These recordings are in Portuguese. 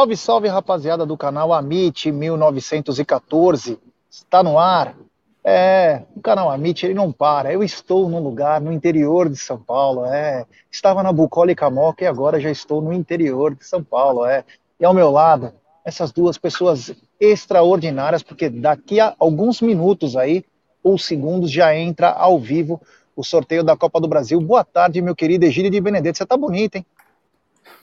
Salve, salve rapaziada do canal Amit 1914. Está no ar. É, o canal Amit ele não para. Eu estou num lugar no interior de São Paulo. É, estava na Bucólica Moca e agora já estou no interior de São Paulo. É, e ao meu lado essas duas pessoas extraordinárias, porque daqui a alguns minutos aí ou segundos já entra ao vivo o sorteio da Copa do Brasil. Boa tarde, meu querido Egílio de Benedetto. Você tá bonito, hein?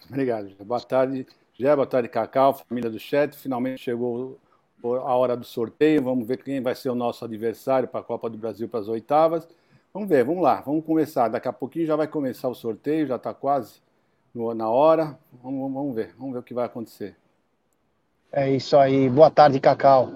Obrigado. Boa tarde, Gé, boa tarde, Cacau, família do chat. Finalmente chegou a hora do sorteio. Vamos ver quem vai ser o nosso adversário para a Copa do Brasil para as oitavas. Vamos ver, vamos lá, vamos começar. Daqui a pouquinho já vai começar o sorteio, já está quase na hora. Vamos, vamos ver, vamos ver o que vai acontecer. É isso aí. Boa tarde, Cacau.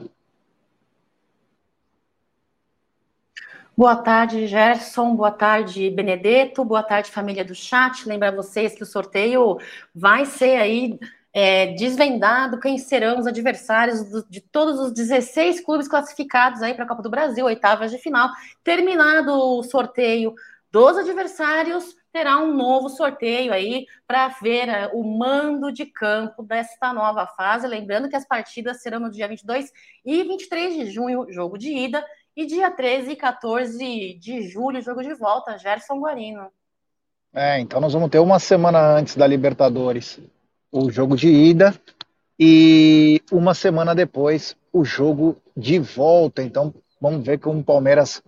Boa tarde, Gerson. Boa tarde, Benedetto. Boa tarde, família do chat. Lembrar vocês que o sorteio vai ser aí é, desvendado quem serão os adversários do, de todos os 16 clubes classificados aí para a Copa do Brasil, oitavas de final. Terminado o sorteio dos adversários, terá um novo sorteio aí para ver uh, o mando de campo desta nova fase. Lembrando que as partidas serão no dia 22 e 23 de junho, jogo de ida, e dia 13 e 14 de julho, jogo de volta, Gerson Guarino. É, então nós vamos ter uma semana antes da Libertadores o jogo de ida e uma semana depois o jogo de volta. Então vamos ver como o Palmeiras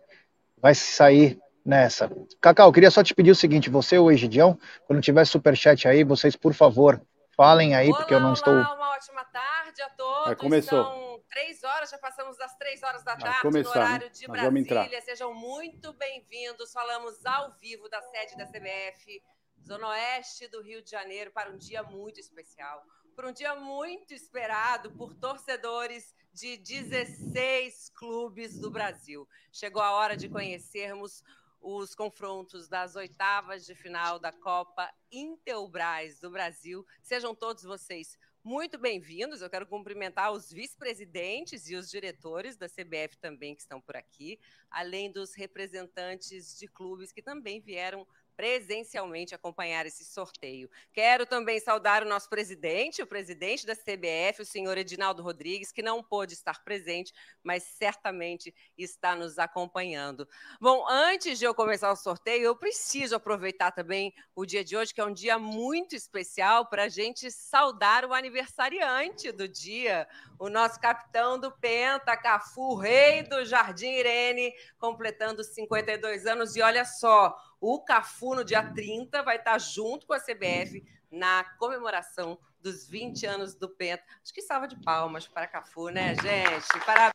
vai sair nessa. Cacau, eu queria só te pedir o seguinte: você ou o Egidião, quando tiver superchat aí, vocês, por favor, falem aí, olá, porque eu não olá, estou. Uma ótima tarde a todos. Aí começou. São três horas, já passamos das três horas da tarde começar, no horário de Nós vamos entrar. Brasília. Sejam muito bem-vindos. Falamos ao vivo da sede da CBF, Zona Oeste do Rio de Janeiro, para um dia muito especial. Para um dia muito esperado por torcedores de 16 clubes do Brasil. Chegou a hora de conhecermos os confrontos das oitavas de final da Copa Intelbras do Brasil. Sejam todos vocês muito bem-vindos. Eu quero cumprimentar os vice-presidentes e os diretores da CBF também que estão por aqui, além dos representantes de clubes que também vieram presencialmente acompanhar esse sorteio. Quero também saudar o nosso presidente, o presidente da CBF, o senhor Edinaldo Rodrigues, que não pôde estar presente, mas certamente está nos acompanhando. Bom, antes de eu começar o sorteio, eu preciso aproveitar também o dia de hoje, que é um dia muito especial para a gente saudar o aniversariante do dia, o nosso capitão do Penta, Cafu, rei do Jardim Irene, completando 52 anos. E olha só, o Cafu, no dia 30, vai estar junto com a CBF na comemoração dos 20 anos do Penta. Acho que salva de palmas para Cafu, né, gente? Parabéns.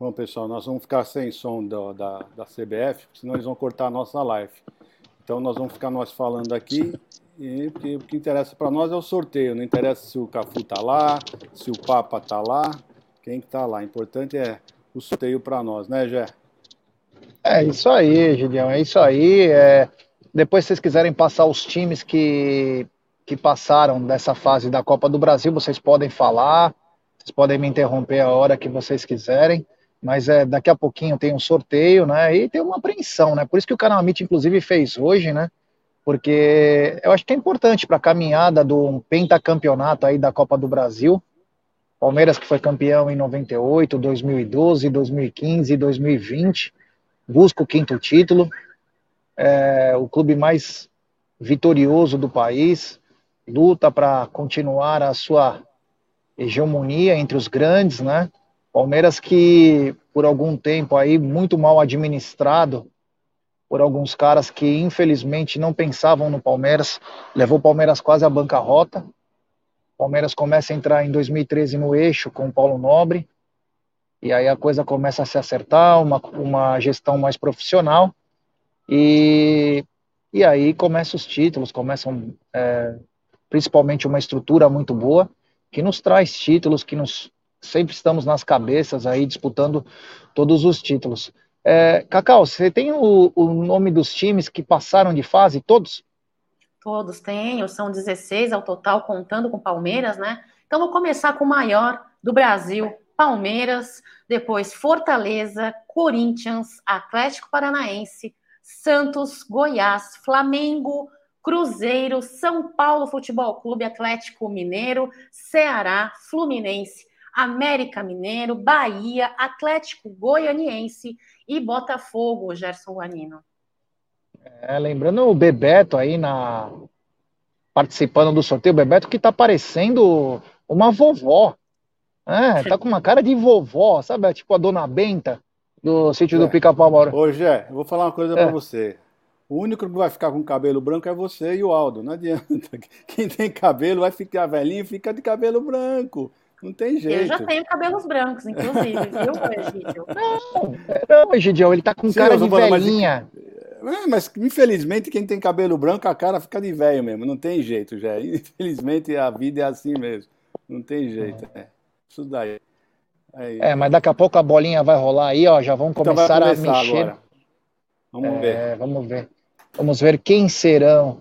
Bom, pessoal, nós vamos ficar sem som do, da, da CBF, senão eles vão cortar a nossa live. Então nós vamos ficar nós falando aqui, e porque o que interessa para nós é o sorteio, não interessa se o Cafu está lá, se o Papa está lá, quem que está lá. O importante é o sorteio para nós, né, Gé? É isso aí, Gideão, é isso aí. É... Depois, se vocês quiserem passar os times que, que passaram dessa fase da Copa do Brasil, vocês podem falar, vocês podem me interromper a hora que vocês quiserem, mas é, daqui a pouquinho tem um sorteio, né? E tem uma apreensão, né? Por isso que o canal Amit, inclusive, fez hoje, né? Porque eu acho que é importante para a caminhada do pentacampeonato aí da Copa do Brasil. Palmeiras que foi campeão em 98, 2012, 2015 e 2020 busca o quinto título, é o clube mais vitorioso do país, luta para continuar a sua hegemonia entre os grandes, né? Palmeiras que por algum tempo aí muito mal administrado por alguns caras que infelizmente não pensavam no Palmeiras, levou o Palmeiras quase à bancarrota. Palmeiras começa a entrar em 2013 no eixo com o Paulo Nobre, e aí a coisa começa a se acertar, uma, uma gestão mais profissional, e, e aí começam os títulos, começam é, principalmente uma estrutura muito boa, que nos traz títulos, que nos sempre estamos nas cabeças aí disputando todos os títulos. É, Cacau, você tem o, o, nome dos times que passaram de fase, todos? Todos tenho, são 16 ao total, contando com Palmeiras, né? Então vou começar com o maior do Brasil, Palmeiras, depois Fortaleza, Corinthians, Atlético Paranaense, Santos, Goiás, Flamengo, Cruzeiro, São Paulo Futebol Clube, Atlético Mineiro, Ceará, Fluminense, América Mineiro, Bahia, Atlético Goianiense e Botafogo, Gerson Guanino. É, lembrando o Bebeto aí na participando do sorteio, Bebeto que tá parecendo uma vovó. É, tá com uma cara de vovó, sabe? Tipo a dona Benta do sítio é. do Pica-Pau Mauro. Ô, Gé, eu vou falar uma coisa é. para você. O único que vai ficar com cabelo branco é você e o Aldo. Não adianta. Quem tem cabelo vai ficar velhinho e fica de cabelo branco. Não tem jeito. Eu já tenho cabelos brancos, inclusive, viu, Egidio? Não, não, Egidio, ele tá com Sim, cara de velhinha. Mas, é, mas, infelizmente, quem tem cabelo branco, a cara fica de velho mesmo. Não tem jeito, já. Infelizmente, a vida é assim mesmo. Não tem jeito, é. Isso daí. Aí. É, mas daqui a pouco a bolinha vai rolar aí, ó. Já vão começar, então começar a mexer. Agora. Vamos é, ver. Vamos ver. Vamos ver quem serão.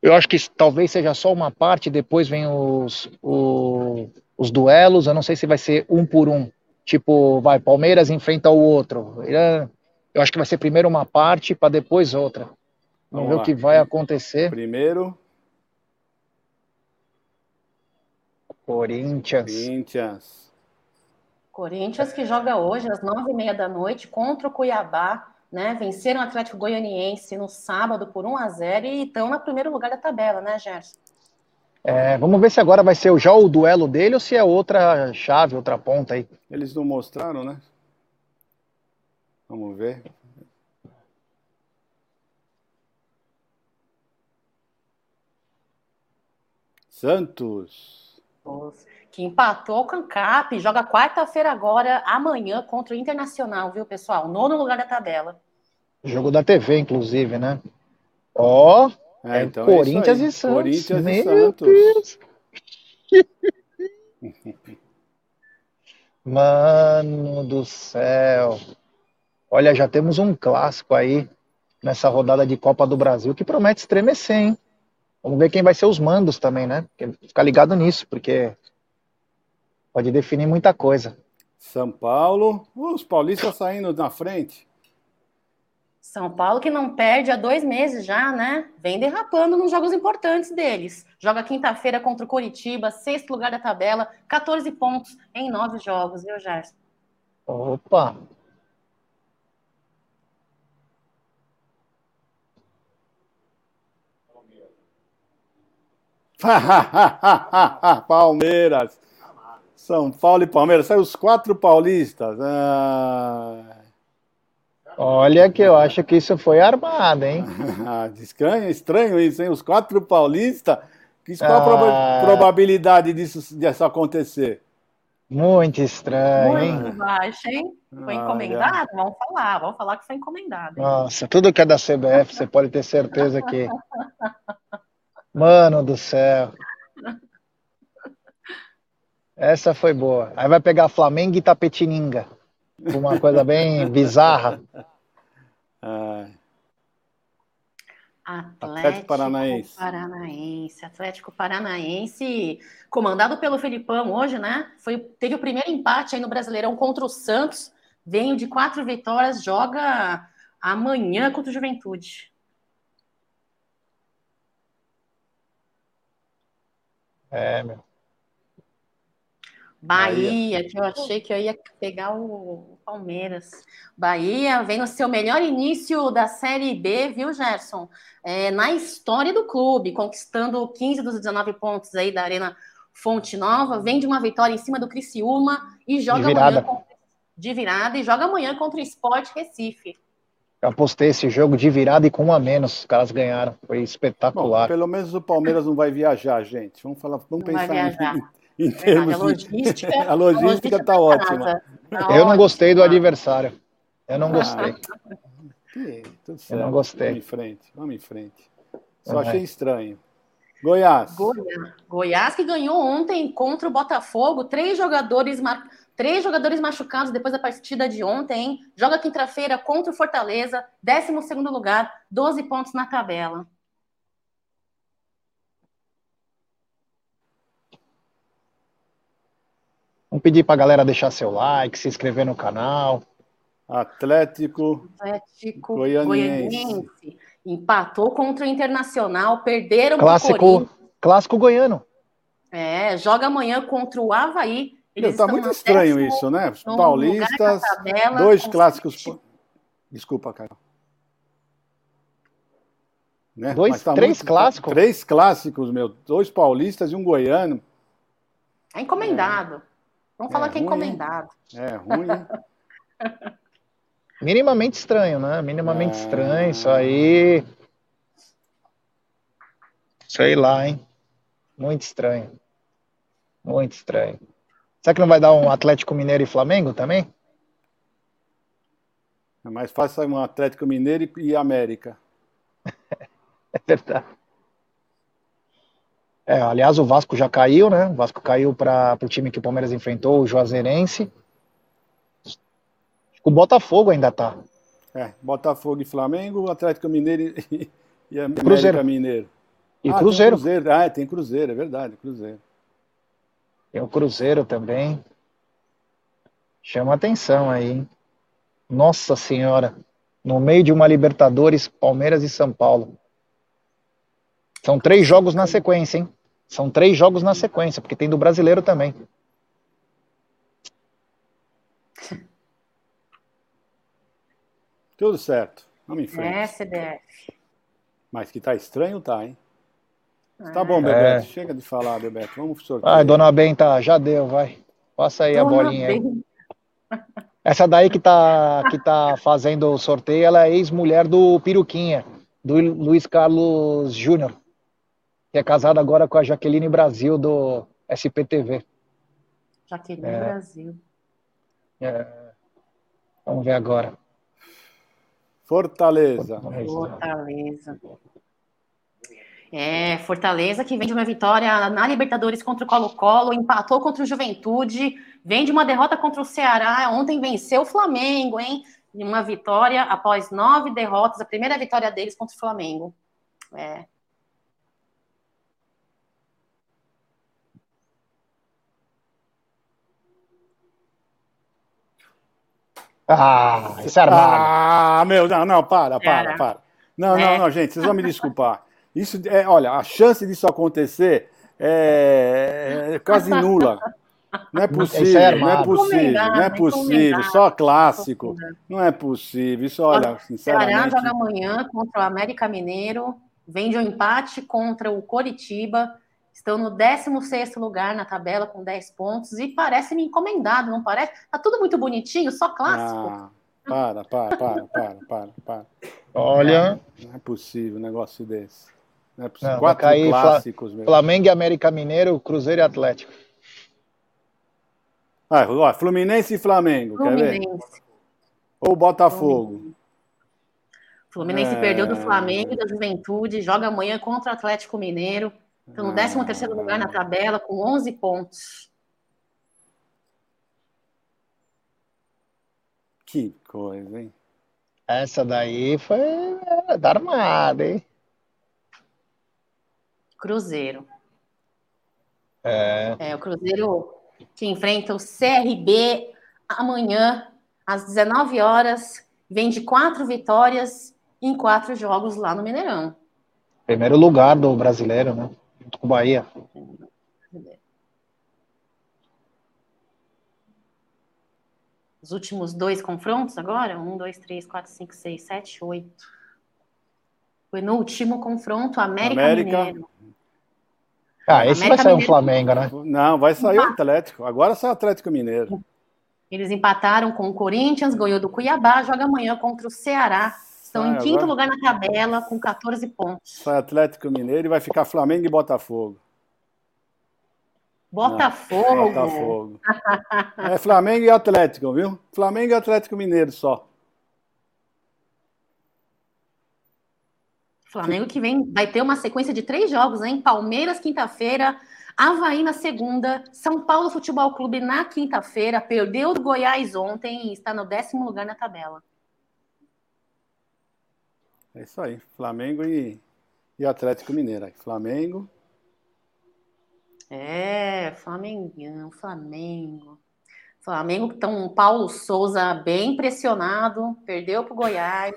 Eu acho que talvez seja só uma parte, depois vem os, os os duelos, eu não sei se vai ser um por um. Tipo, vai, Palmeiras enfrenta o outro. Eu acho que vai ser primeiro uma parte para depois outra. Vamos, Vamos ver lá. o que vai acontecer. Primeiro. Corinthians. Corinthians. Corinthians que joga hoje às nove e meia da noite contra o Cuiabá, né? Venceram o Atlético Goianiense no sábado por 1 a 0 e estão no primeiro lugar da tabela, né, Gerson? É, vamos ver se agora vai ser já o duelo dele ou se é outra chave, outra ponta aí. Eles não mostraram, né? Vamos ver. Santos. Que empatou com o Cap, joga quarta-feira agora, amanhã, contra o Internacional, viu, pessoal? Nono lugar da tabela. Jogo da TV, inclusive, né? Ó, oh, é, então é Corinthians é e Santos. Corinthians Meu e Santos. Mano do céu. Olha, já temos um clássico aí nessa rodada de Copa do Brasil que promete estremecer, hein? Vamos ver quem vai ser os mandos também, né? Ficar ligado nisso, porque pode definir muita coisa. São Paulo, os paulistas saindo na frente. São Paulo que não perde há dois meses já, né? Vem derrapando nos jogos importantes deles. Joga quinta-feira contra o Coritiba, sexto lugar da tabela, 14 pontos em nove jogos, viu, Gerson? Opa! Palmeiras. São Paulo e Palmeiras. Saiu os quatro paulistas. Ah... Olha que eu acho que isso foi armado, hein? estranho, estranho isso, hein? Os quatro paulistas. Qual ah, a probabilidade disso, disso acontecer? Muito estranho, muito hein? Muito baixo, hein? Foi encomendado? Vamos falar, vamos falar que foi encomendado. Hein? Nossa, tudo que é da CBF, você pode ter certeza que. Mano do céu. Essa foi boa. Aí vai pegar Flamengo e Tapetininga. Uma coisa bem bizarra. Atlético, Atlético Paranaense. Paranaense. Atlético Paranaense, comandado pelo Felipão hoje, né? Foi, teve o primeiro empate aí no Brasileirão contra o Santos. Veio de quatro vitórias, joga amanhã contra o Juventude. É, meu. Bahia, Bahia, que eu achei que eu ia pegar o Palmeiras. Bahia vem no seu melhor início da Série B, viu, Gerson? É, na história do clube, conquistando 15 dos 19 pontos aí da Arena Fonte Nova, vem de uma vitória em cima do Criciúma e joga de amanhã contra, de virada e joga amanhã contra o Sport Recife. Eu apostei esse jogo de virada e com um a menos, os caras ganharam. Foi espetacular. Bom, pelo menos o Palmeiras não vai viajar, gente. Vamos falar, vamos não pensar em, em termos a logística, de... a logística está ótima. Tá eu não gostei do adversário. Eu não gostei. tudo certo. Eu não gostei. Vamos em frente, vamos em frente. Só uhum. achei estranho. Goiás. Goiás. Goiás que ganhou ontem contra o Botafogo, três jogadores mar... três jogadores machucados depois da partida de ontem, hein? Joga quinta-feira contra o Fortaleza, 12 segundo lugar, 12 pontos na tabela. Vamos pedir para a galera deixar seu like, se inscrever no canal. Atlético, Atlético Goianiense. Goianiense. Empatou contra o Internacional, perderam clássico, clássico goiano. É, joga amanhã contra o Havaí. Eles tá muito estranho décimo, isso, né? Os paulistas, tabela, dois clássicos. Desculpa, cara. Né? Dois, tá três muito, clássicos? Três clássicos, meu. Dois paulistas e um goiano. É encomendado. É. Vamos falar é que é encomendado. É ruim. Minimamente estranho, né? Minimamente é... estranho, isso aí. Sei lá, hein? Muito estranho. Muito estranho. Será que não vai dar um Atlético Mineiro e Flamengo também? É mais fácil sair um Atlético Mineiro e América. é verdade. É, aliás, o Vasco já caiu, né? O Vasco caiu para o time que o Palmeiras enfrentou, o Juazeirense. O Botafogo ainda tá. É, Botafogo e Flamengo, Atlético Mineiro e, e América Cruzeiro. Mineiro. E ah, Cruzeiro. Cruzeiro. Ah, tem Cruzeiro, é verdade, Cruzeiro. Tem o Cruzeiro também. Chama atenção aí, hein? Nossa Senhora. No meio de uma Libertadores, Palmeiras e São Paulo. São três jogos na sequência, hein? São três jogos na sequência, porque tem do brasileiro também. Tudo certo. Vamos em frente. É, CDF. Mas que tá estranho, tá, hein? Tá bom, Bebeto. É. Chega de falar, Bebeto. Vamos sorteio. Vai, dona Benta, já deu, vai. Passa aí dona a bolinha aí. Essa daí que tá, que tá fazendo o sorteio, ela é ex-mulher do Piruquinha, do Luiz Carlos Júnior que é casado agora com a Jaqueline Brasil do SPTV. Jaqueline é. Brasil. É. Vamos ver agora. Fortaleza. Fortaleza. É, Fortaleza que vem de uma vitória na Libertadores contra o Colo-Colo, empatou contra o Juventude, vem de uma derrota contra o Ceará, ontem venceu o Flamengo, hein? Uma vitória após nove derrotas, a primeira vitória deles contra o Flamengo. É, Ah, isso é armado. Ah, meu, não, não, para, para, para. Não, não, é. não, gente, vocês vão me desculpar. Isso, é, olha, a chance disso acontecer é, é quase nula. Não é possível, é não é possível, não é possível, só clássico. Não é possível. Isso, olha, sinceramente. Ceará joga amanhã contra o América Mineiro, vem de um empate contra o Coritiba Estão no 16 lugar na tabela com 10 pontos e parece-me encomendado, não parece? Tá tudo muito bonitinho, só clássico. Ah, para, para, para, para, para, para. Olha. Não é possível um negócio desse. Não é possível. Não, Quatro cair clássicos, mesmo. Flamengo e América Mineiro, Cruzeiro e Atlético. Ah, ó, Fluminense e Flamengo, Fluminense. quer ver? Ou Botafogo. Fluminense é... perdeu do Flamengo e da Juventude, joga amanhã contra o Atlético Mineiro. Então, no 13 terceiro lugar na tabela, com 11 pontos. Que coisa, hein? Essa daí foi da armada, hein? Cruzeiro. É. é. O Cruzeiro que enfrenta o CRB amanhã, às 19 horas. Vem de quatro vitórias em quatro jogos lá no Mineirão. Primeiro lugar do brasileiro, né? junto com o Bahia. Os últimos dois confrontos agora? Um, dois, três, quatro, cinco, seis, sete, oito. Foi no último confronto, América, América. Mineiro. Ah, esse América vai sair Mineiro... um Flamengo, né? Não, vai sair o Atlético. Agora sai o Atlético Mineiro. Eles empataram com o Corinthians, ganhou do Cuiabá, joga amanhã contra o Ceará. Estão em quinto agora... lugar na tabela, com 14 pontos. Sai Atlético Mineiro e vai ficar Flamengo e Botafogo. Botafogo. Não, Botafogo. é Flamengo e Atlético, viu? Flamengo e Atlético Mineiro só. Flamengo que vem vai ter uma sequência de três jogos, hein? Palmeiras quinta-feira, Havaí na segunda, São Paulo Futebol Clube na quinta-feira, perdeu do Goiás ontem e está no décimo lugar na tabela. É isso aí, Flamengo e, e Atlético Mineiro. Flamengo, é, Flamengão, Flamengo. Flamengo que estão Paulo Souza bem pressionado, perdeu para o Goiás.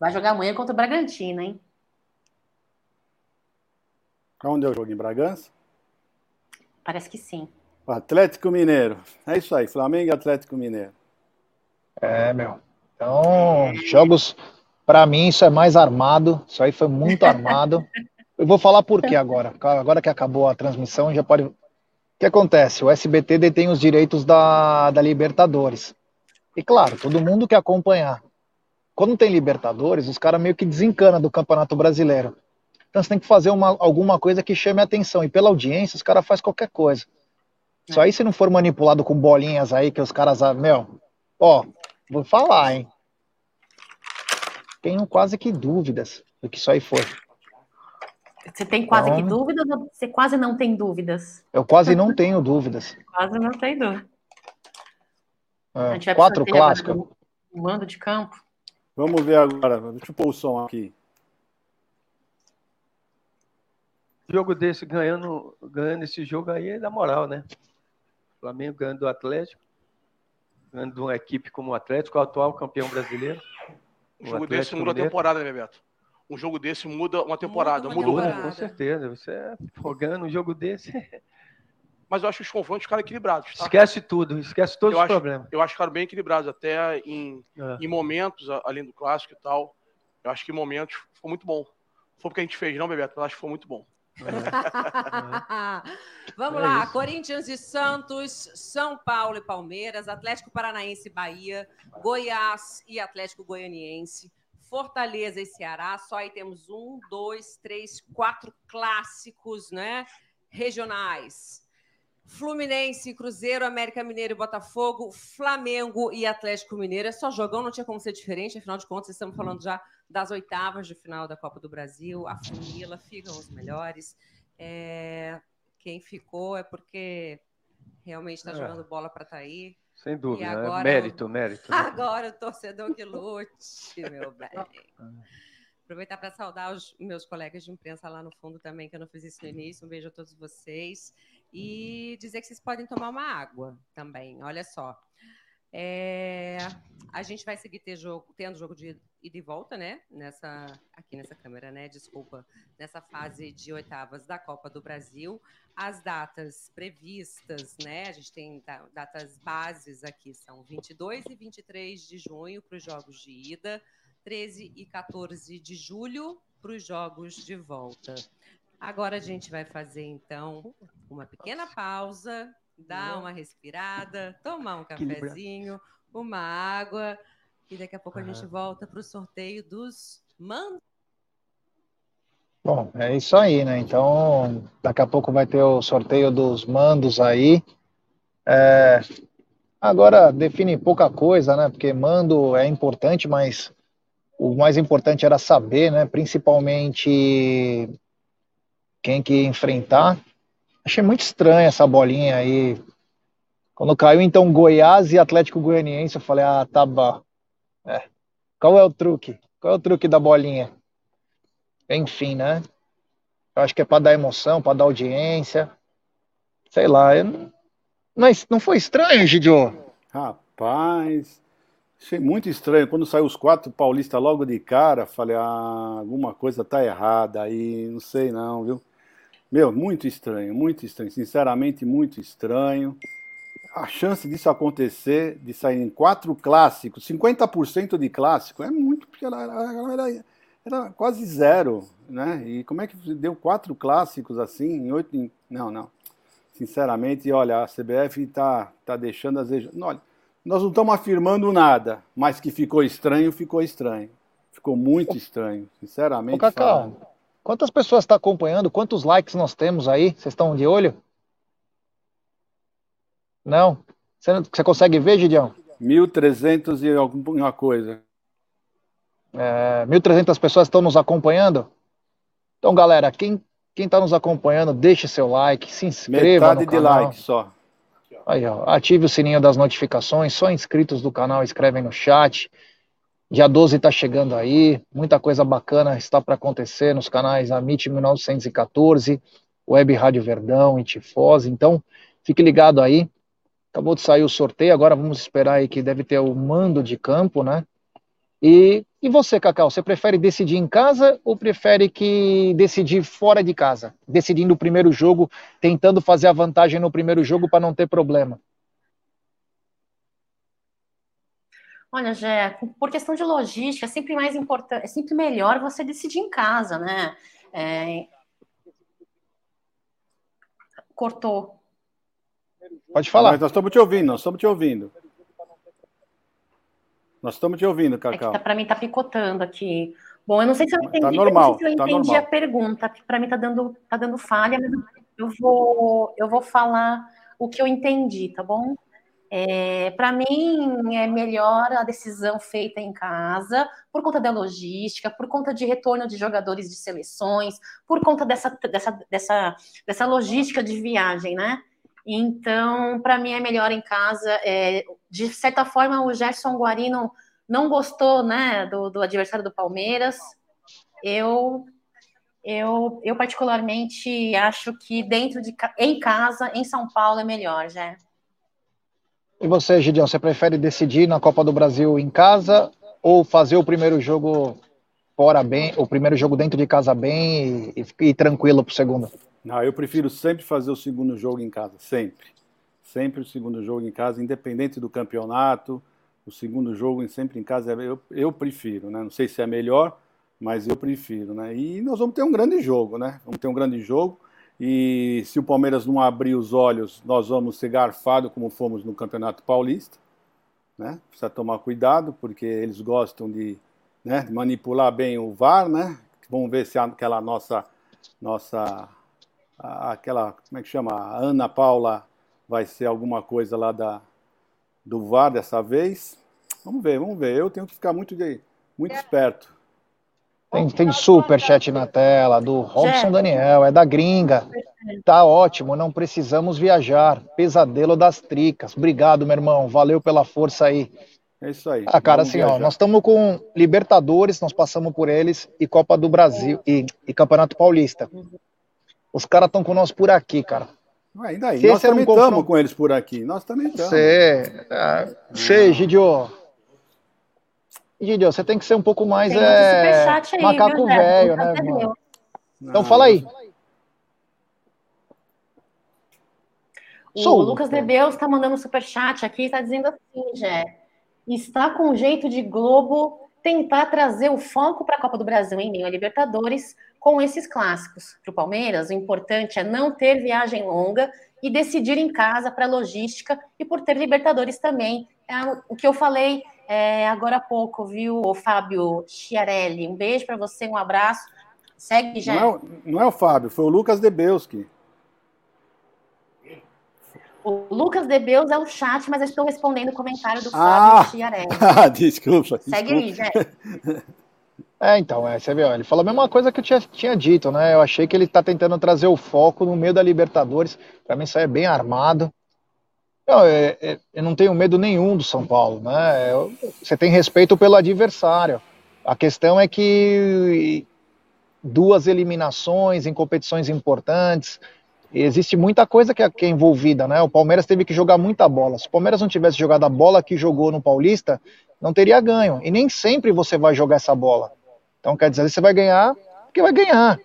Vai jogar amanhã contra o Bragantino, hein? Onde é o jogo? Em Bragança? Parece que sim. Atlético Mineiro. É isso aí, Flamengo e Atlético Mineiro. É, meu. Então, jogos, para mim, isso é mais armado. Isso aí foi muito armado. Eu vou falar por quê agora. Agora que acabou a transmissão, já pode. O que acontece? O SBT detém os direitos da, da Libertadores. E claro, todo mundo quer acompanhar. Quando tem Libertadores, os caras meio que desencanam do Campeonato Brasileiro. Então você tem que fazer uma, alguma coisa que chame a atenção. E pela audiência, os caras fazem qualquer coisa. Só aí se não for manipulado com bolinhas aí que os caras. Ah, meu, ó, vou falar, hein? Tenho quase que dúvidas do que isso aí foi. Você tem quase então, que dúvidas ou você quase não tem dúvidas? Eu quase não tenho dúvidas. quase não tem dúvida. É, quatro clássicos. Mando de campo. Vamos ver agora. Deixa eu pôr o som aqui. Jogo desse, ganhando, ganhando esse jogo aí é da moral, né? Flamengo ganhando do Atlético, ganhando de uma equipe como o Atlético, o atual campeão brasileiro. O jogo desse muda a temporada, né, Bebeto? um jogo desse muda uma temporada. Muda, uma temporada. com certeza. Você é jogando um jogo desse. Mas eu acho os confrontos ficaram equilibrados. Tá? Esquece tudo, esquece todos eu os acho, problemas. Eu acho que ficaram bem equilibrados, até em, é. em momentos, além do clássico e tal. Eu acho que em momentos ficou muito bom. Foi porque a gente fez, não, Bebeto? Eu acho que foi muito bom. É. Vamos é lá, isso. Corinthians e Santos, São Paulo e Palmeiras, Atlético Paranaense e Bahia, Goiás e Atlético Goianiense, Fortaleza e Ceará, só aí temos um, dois, três, quatro clássicos, né? Regionais. Fluminense, Cruzeiro, América Mineiro e Botafogo, Flamengo e Atlético Mineiro. É só jogão, não tinha como ser diferente, afinal de contas, estamos falando já das oitavas de final da Copa do Brasil. A família ficam os melhores. É... Quem ficou é porque realmente está é. jogando bola para estar tá aí. Sem dúvida, né? agora, mérito, mérito. Né? Agora o torcedor que lute, meu bem. Aproveitar para saudar os meus colegas de imprensa lá no fundo também, que eu não fiz isso no início. Um beijo a todos vocês. E dizer que vocês podem tomar uma água também. Olha só. É, a gente vai seguir ter jogo, tendo jogo de ida e volta, né? Nessa, aqui nessa câmera, né? Desculpa, nessa fase de oitavas da Copa do Brasil. As datas previstas, né? A gente tem datas bases aqui, são 22 e 23 de junho para os jogos de ida, 13 e 14 de julho para os jogos de volta. Agora a gente vai fazer, então, uma pequena pausa dar uma respirada, tomar um cafezinho, uma água, e daqui a pouco a gente volta para o sorteio dos mandos. Bom, é isso aí, né? Então, daqui a pouco vai ter o sorteio dos mandos aí. É, agora define pouca coisa, né? Porque mando é importante, mas o mais importante era saber, né? Principalmente quem que enfrentar. Achei muito estranha essa bolinha aí. Quando caiu, então, Goiás e Atlético Goianiense, eu falei, ah, tá bom. É. Qual é o truque? Qual é o truque da bolinha? Enfim, né? Eu acho que é para dar emoção, para dar audiência. Sei lá. Eu... Mas não foi estranho, Gidio? Rapaz, achei muito estranho. Quando saiu os quatro paulistas logo de cara, falei, ah, alguma coisa tá errada aí, não sei não, viu? Meu, muito estranho, muito estranho. Sinceramente, muito estranho. a chance disso acontecer, de sair em quatro clássicos, 50% de clássico, é muito, porque ela, ela, ela, era quase zero, né? E como é que deu quatro clássicos assim, em oito. Em... Não, não. Sinceramente, olha, a CBF está tá deixando vezes. Olha, nós não estamos afirmando nada, mas que ficou estranho, ficou estranho. Ficou muito estranho, sinceramente. Ô, Cacau, quantas pessoas estão tá acompanhando? Quantos likes nós temos aí? Vocês estão de olho? Não? Você, você consegue ver, Gideão? 1.300 e alguma coisa. É, 1.300 pessoas estão nos acompanhando? Então, galera, quem quem está nos acompanhando, deixe seu like, se inscreva Metade no canal. de like só. Aí, ó, ative o sininho das notificações, só inscritos do canal escrevem no chat. Dia 12 está chegando aí, muita coisa bacana está para acontecer nos canais Amit 1914, Web Rádio Verdão e Tifose. Então, fique ligado aí. Acabou de sair o sorteio, agora vamos esperar aí que deve ter o mando de campo, né? E, e você, Cacau, você prefere decidir em casa ou prefere que decidir fora de casa? Decidindo o primeiro jogo, tentando fazer a vantagem no primeiro jogo para não ter problema? Olha, Jé, por questão de logística, é sempre mais importante, é sempre melhor você decidir em casa, né? É... Cortou. Pode falar. Mas nós estamos te ouvindo, nós estamos te ouvindo. Nós estamos te ouvindo, Cacau. É tá, para mim tá picotando aqui. Bom, eu não sei se eu tá entendi, tá normal, se eu tá entendi a pergunta, para mim tá dando, tá dando falha, mas eu vou, eu vou falar o que eu entendi, tá bom? É, para mim é melhor a decisão feita em casa, por conta da logística, por conta de retorno de jogadores de seleções, por conta dessa, dessa, dessa, dessa logística de viagem, né? Então, para mim é melhor em casa. É, de certa forma, o Gerson Guarino não gostou, né, do, do adversário do Palmeiras. Eu, eu, eu particularmente acho que dentro de em casa, em São Paulo é melhor, já. E você, Gideon, você prefere decidir na Copa do Brasil em casa ou fazer o primeiro jogo fora bem, o primeiro jogo dentro de casa bem e, e, e tranquilo para o segundo? Não, eu prefiro sempre fazer o segundo jogo em casa, sempre. Sempre o segundo jogo em casa, independente do campeonato, o segundo jogo sempre em casa, eu, eu prefiro, né? Não sei se é melhor, mas eu prefiro, né? E nós vamos ter um grande jogo, né? Vamos ter um grande jogo. E se o Palmeiras não abrir os olhos, nós vamos ser garfados como fomos no Campeonato Paulista. Né? Precisa tomar cuidado, porque eles gostam de né, manipular bem o VAR, né? Vamos ver se aquela nossa, nossa aquela, como é que chama? A Ana Paula vai ser alguma coisa lá da, do VAR dessa vez. Vamos ver, vamos ver. Eu tenho que ficar muito, muito esperto. Tem, tem super chat na tela do Robson Daniel, é da gringa. Tá ótimo, não precisamos viajar. Pesadelo das tricas. Obrigado, meu irmão. Valeu pela força aí. É isso aí. Ah, cara, assim, viajar. ó, nós estamos com Libertadores, nós passamos por eles, e Copa do Brasil, e, e Campeonato Paulista. Os caras estão com nós por aqui, cara. E daí? nós também estamos com eles por aqui. Nós também estamos. Você, você, Gidio. Gidio, você tem que ser um pouco mais é, aí, macaco velho, né, mano? Então fala aí. O Sou. Lucas Debeus está mandando um superchat aqui, está dizendo assim, Jé. Está com jeito de Globo tentar trazer o foco para a Copa do Brasil em meio a Libertadores com esses clássicos. Para o Palmeiras, o importante é não ter viagem longa e decidir em casa para logística e por ter Libertadores também. É o que eu falei é, agora há pouco, viu, Fábio Chiarelli? Um beijo para você, um abraço. Segue já. Não é, não é o Fábio, foi o Lucas Debelski. O Lucas Debeus é o chat, mas eu estou respondendo o comentário do Fábio ah, Chiarelli. Ah, desculpa. Segue desculpa. aí, Jé. É, então, é, você viu, ele falou a mesma coisa que eu tinha, tinha dito, né? Eu achei que ele está tentando trazer o foco no meio da Libertadores. Para mim, isso aí é bem armado. Eu, é, é, eu não tenho medo nenhum do São Paulo, né? Eu, você tem respeito pelo adversário. A questão é que duas eliminações em competições importantes, existe muita coisa que é, que é envolvida, né? O Palmeiras teve que jogar muita bola. Se o Palmeiras não tivesse jogado a bola que jogou no Paulista, não teria ganho. E nem sempre você vai jogar essa bola. Então, quer dizer, você vai ganhar porque vai ganhar.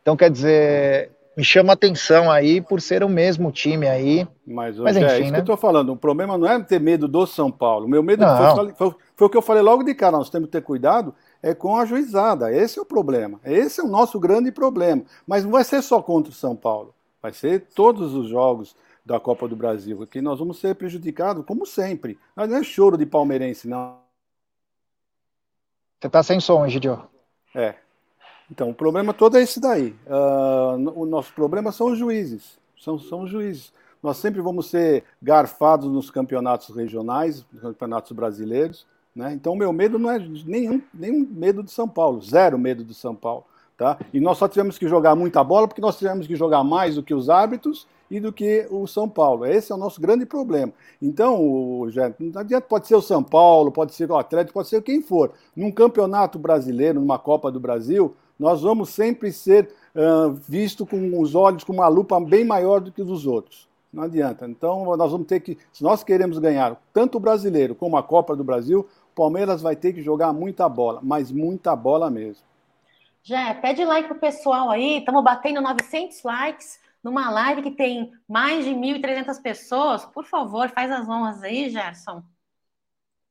Então, quer dizer, me chama atenção aí por ser o mesmo time aí. Mas, Mas enfim, é isso né? que eu tô falando. O problema não é ter medo do São Paulo. Meu medo foi, foi, foi, o que eu falei logo de cara. Nós temos que ter cuidado é com a juizada. Esse é o problema. Esse é o nosso grande problema. Mas não vai ser só contra o São Paulo. Vai ser todos os jogos da Copa do Brasil, que nós vamos ser prejudicados, como sempre. Mas não é choro de palmeirense, não. Você tá sem som, Egidio. É. Então, o problema todo é esse daí. Uh, o nosso problema são os juízes. São, são os juízes. Nós sempre vamos ser garfados nos campeonatos regionais, nos campeonatos brasileiros. Né? Então, o meu medo não é nenhum, nenhum medo de São Paulo, zero medo de São Paulo. Tá? E nós só tivemos que jogar muita bola porque nós tivemos que jogar mais do que os árbitros e do que o São Paulo. Esse é o nosso grande problema. Então, o, não adianta, pode ser o São Paulo, pode ser o Atlético, pode ser quem for. Num campeonato brasileiro, numa Copa do Brasil, nós vamos sempre ser uh, visto com os olhos com uma lupa bem maior do que os dos outros. Não adianta. Então, nós vamos ter que, se nós queremos ganhar tanto o brasileiro como a Copa do Brasil, o Palmeiras vai ter que jogar muita bola, mas muita bola mesmo. Já, pede like pro pessoal aí, estamos batendo 900 likes numa live que tem mais de 1.300 pessoas. Por favor, faz as honras aí, Gerson.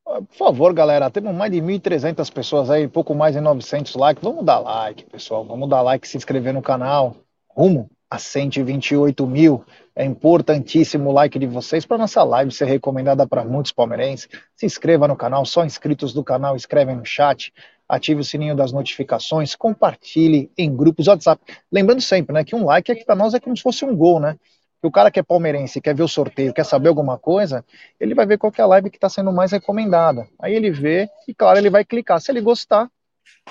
Por favor, galera, temos mais de 1.300 pessoas aí, pouco mais de 900 likes. Vamos dar like, pessoal. Vamos dar like, se inscrever no canal. Rumo a 128 mil. É importantíssimo o like de vocês para nossa live ser recomendada para muitos palmeirenses. Se inscreva no canal, só inscritos do canal escrevem no chat, ative o sininho das notificações, compartilhe em grupos WhatsApp. Lembrando sempre, né, que um like é para nós é como se fosse um gol, né? Que o cara que é palmeirense, quer ver o sorteio, quer saber alguma coisa, ele vai ver qual é a live que está sendo mais recomendada. Aí ele vê e, claro, ele vai clicar. Se ele gostar,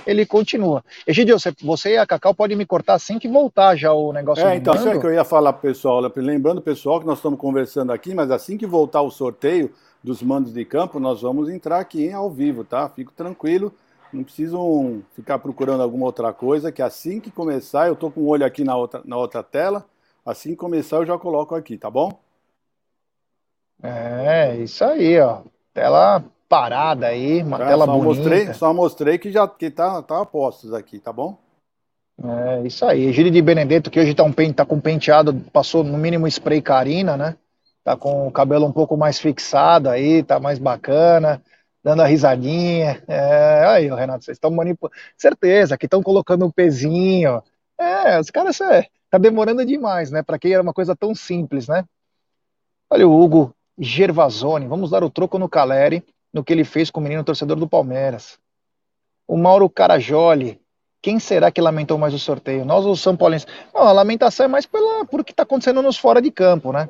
ele continua. Egidio, você, e a Cacau podem me cortar assim que voltar já o negócio. É, então, sabe que eu ia falar pro pessoal, lembrando pessoal que nós estamos conversando aqui, mas assim que voltar o sorteio dos mandos de campo, nós vamos entrar aqui ao vivo, tá? Fico tranquilo, não precisam ficar procurando alguma outra coisa, que assim que começar, eu tô com o olho aqui na outra, na outra tela, Assim que começar, eu já coloco aqui, tá bom? É, isso aí, ó. Tela parada aí, uma é, tela só bonita. Mostrei, só mostrei que já que tá, tá a postos aqui, tá bom? É, isso aí. Gírio de Benedetto, que hoje tá, um, tá com penteado, passou no mínimo spray carina, né? Tá com o cabelo um pouco mais fixado aí, tá mais bacana, dando a risadinha. É, aí, Renato, vocês estão manipulando. Certeza que estão colocando um pezinho. É, os caras, é, Tá demorando demais, né? Para quem era uma coisa tão simples, né? Olha o Hugo Gervasoni, vamos dar o troco no Caleri, no que ele fez com o menino torcedor do Palmeiras. O Mauro Carajoli, quem será que lamentou mais o sorteio? Nós ou o São Paulo? Não, a lamentação é mais pela, por que está acontecendo nos fora de campo, né?